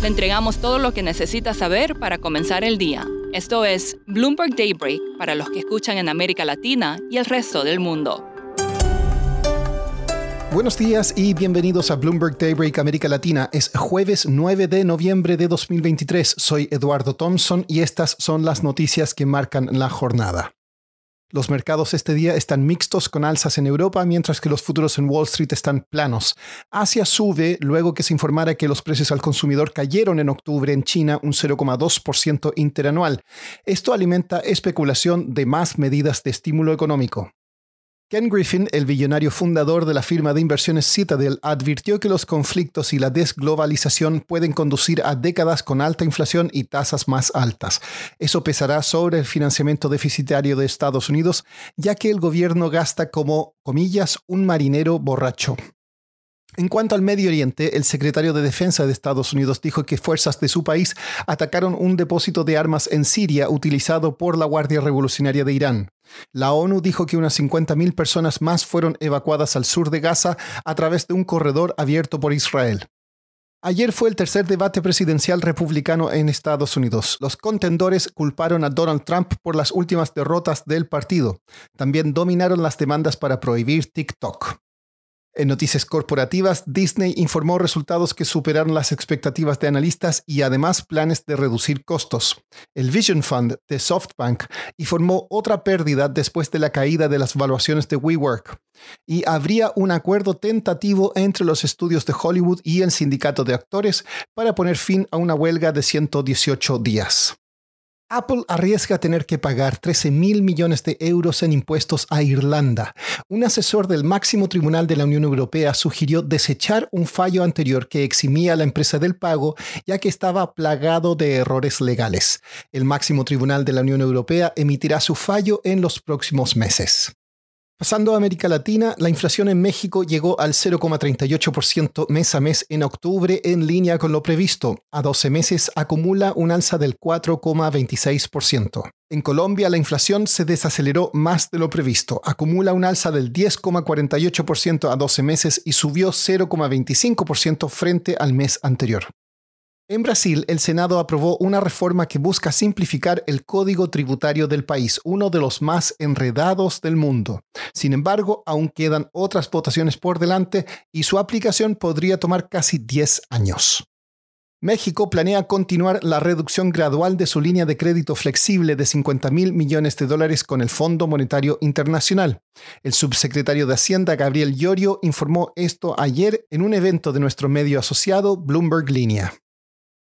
Le entregamos todo lo que necesita saber para comenzar el día. Esto es Bloomberg Daybreak para los que escuchan en América Latina y el resto del mundo. Buenos días y bienvenidos a Bloomberg Daybreak América Latina. Es jueves 9 de noviembre de 2023. Soy Eduardo Thompson y estas son las noticias que marcan la jornada. Los mercados este día están mixtos con alzas en Europa, mientras que los futuros en Wall Street están planos. Asia sube luego que se informara que los precios al consumidor cayeron en octubre en China un 0,2% interanual. Esto alimenta especulación de más medidas de estímulo económico. Ken Griffin, el billonario fundador de la firma de inversiones Citadel, advirtió que los conflictos y la desglobalización pueden conducir a décadas con alta inflación y tasas más altas. Eso pesará sobre el financiamiento deficitario de Estados Unidos, ya que el gobierno gasta como, comillas, un marinero borracho. En cuanto al Medio Oriente, el secretario de Defensa de Estados Unidos dijo que fuerzas de su país atacaron un depósito de armas en Siria utilizado por la Guardia Revolucionaria de Irán. La ONU dijo que unas 50.000 personas más fueron evacuadas al sur de Gaza a través de un corredor abierto por Israel. Ayer fue el tercer debate presidencial republicano en Estados Unidos. Los contendores culparon a Donald Trump por las últimas derrotas del partido. También dominaron las demandas para prohibir TikTok. En noticias corporativas, Disney informó resultados que superaron las expectativas de analistas y además planes de reducir costos. El Vision Fund de SoftBank informó otra pérdida después de la caída de las valuaciones de WeWork. Y habría un acuerdo tentativo entre los estudios de Hollywood y el sindicato de actores para poner fin a una huelga de 118 días. Apple arriesga tener que pagar 13 mil millones de euros en impuestos a Irlanda. Un asesor del máximo tribunal de la Unión Europea sugirió desechar un fallo anterior que eximía a la empresa del pago ya que estaba plagado de errores legales. El máximo tribunal de la Unión Europea emitirá su fallo en los próximos meses. Pasando a América Latina, la inflación en México llegó al 0,38% mes a mes en octubre en línea con lo previsto. A 12 meses acumula un alza del 4,26%. En Colombia la inflación se desaceleró más de lo previsto. Acumula un alza del 10,48% a 12 meses y subió 0,25% frente al mes anterior. En Brasil, el Senado aprobó una reforma que busca simplificar el código tributario del país, uno de los más enredados del mundo. Sin embargo, aún quedan otras votaciones por delante y su aplicación podría tomar casi 10 años. México planea continuar la reducción gradual de su línea de crédito flexible de 50 mil millones de dólares con el Fondo Monetario Internacional. El subsecretario de Hacienda, Gabriel Llorio, informó esto ayer en un evento de nuestro medio asociado Bloomberg Línea.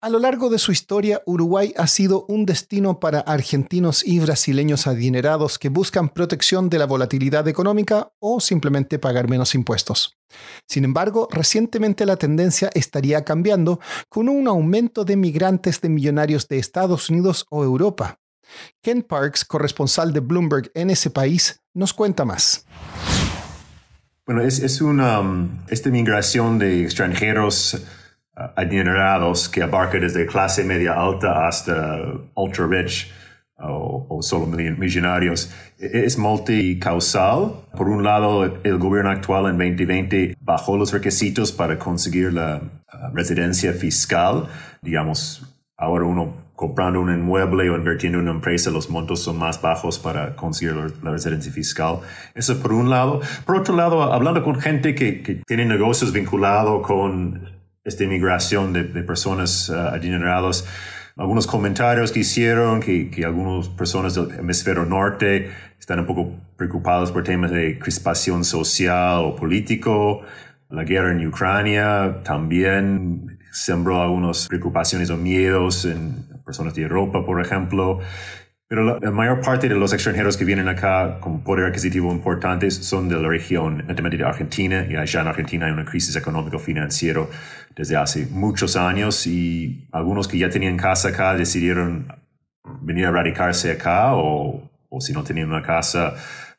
A lo largo de su historia, Uruguay ha sido un destino para argentinos y brasileños adinerados que buscan protección de la volatilidad económica o simplemente pagar menos impuestos. Sin embargo, recientemente la tendencia estaría cambiando con un aumento de migrantes de millonarios de Estados Unidos o Europa. Ken Parks, corresponsal de Bloomberg en ese país, nos cuenta más. Bueno, es, una um, esta migración de extranjeros adinerados que abarca desde clase media alta hasta ultra rich o, solo millonarios, e-, es multicausal. Por un lado, el gobierno actual en 2020 bajó los requisitos para conseguir la residencia fiscal. Digamos, ahora uno comprando un inmueble o invirtiendo en una empresa, los montos son más bajos para conseguir la residencia fiscal. Eso por un lado. Por otro lado, hablando con gente que, que tiene negocios vinculados con esta inmigración de, personas uh, adineradas. Algunos comentarios que hicieron que, que algunas personas del hemisferio norte están un poco preocupados por temas de crispación social o político. La guerra en Ucrania también sembró algunas preocupaciones o miedos en personas de Europa, por ejemplo. Pero la, mayor parte de los extranjeros que vienen acá con poder adquisitivo importante son de la región, de Argentina, y allá en Argentina hay una crisis económico-financiera desde hace muchos años y algunos que ya tenían casa acá decidieron venir a radicarse acá o, o si no tenían una casa,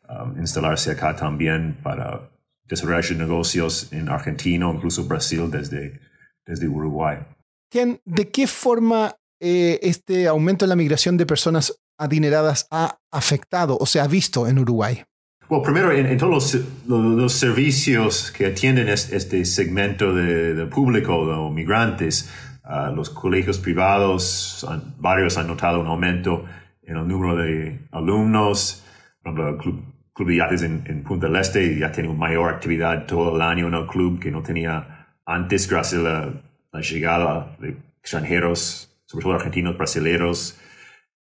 um, instalarse acá también para desarrollar negocios en Argentina o incluso Brasil desde, desde Uruguay. ¿De qué forma eh, este aumento en la migración de personas adineradas ha afectado o se ha visto en Uruguay? Bueno, primero, en, todos los, servicios que atienden este, segmento de, público, de migrantes, uh, los colegios privados, varios han notado un aumento en el número de alumnos. Por ejemplo, el Club, club de Yates en, Punta del Este ya tiene mayor actividad todo el año en el club que no tenía antes gracias a la llegada de extranjeros, sobre todo argentinos, brasileños,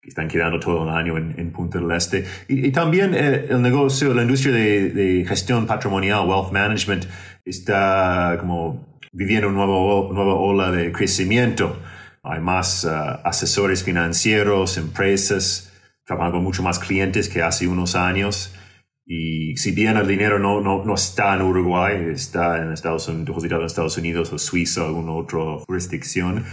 que están quedando todo el año en, Punta del Este. Y, también eh, el negocio, la industria de, gestión patrimonial, wealth management, está como viviendo una nueva ola de crecimiento. Hay más uh, asesores financieros, empresas, trabajando con mucho más clientes que hace unos años. Y si bien el dinero no, no, no está en Uruguay, está en Estados Unidos, depositado en Estados Unidos o Suiza o alguna otra jurisdicción,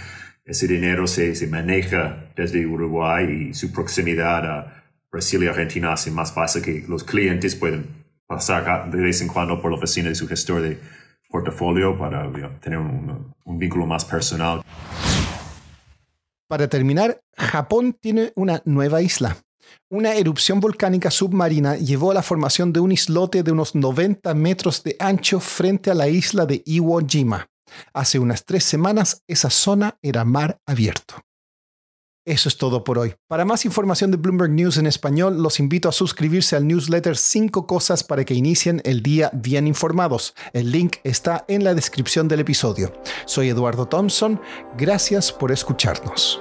ese dinero se, se maneja desde Uruguay y su proximidad a Brasil y Argentina hace más fácil que los clientes pueden pasar de vez en cuando por la oficina de su gestor de portafolio para tener un, un vínculo más personal. Para terminar, Japón tiene una nueva isla. Una erupción volcánica submarina llevó a la formación de un islote de unos 90 metros de ancho frente a la isla de Iwo Jima. Hace unas tres semanas esa zona era mar abierto. Eso es todo por hoy. Para más información de Bloomberg News en español, los invito a suscribirse al newsletter 5 cosas para que inicien el día bien informados. El link está en la descripción del episodio. Soy Eduardo Thompson. Gracias por escucharnos.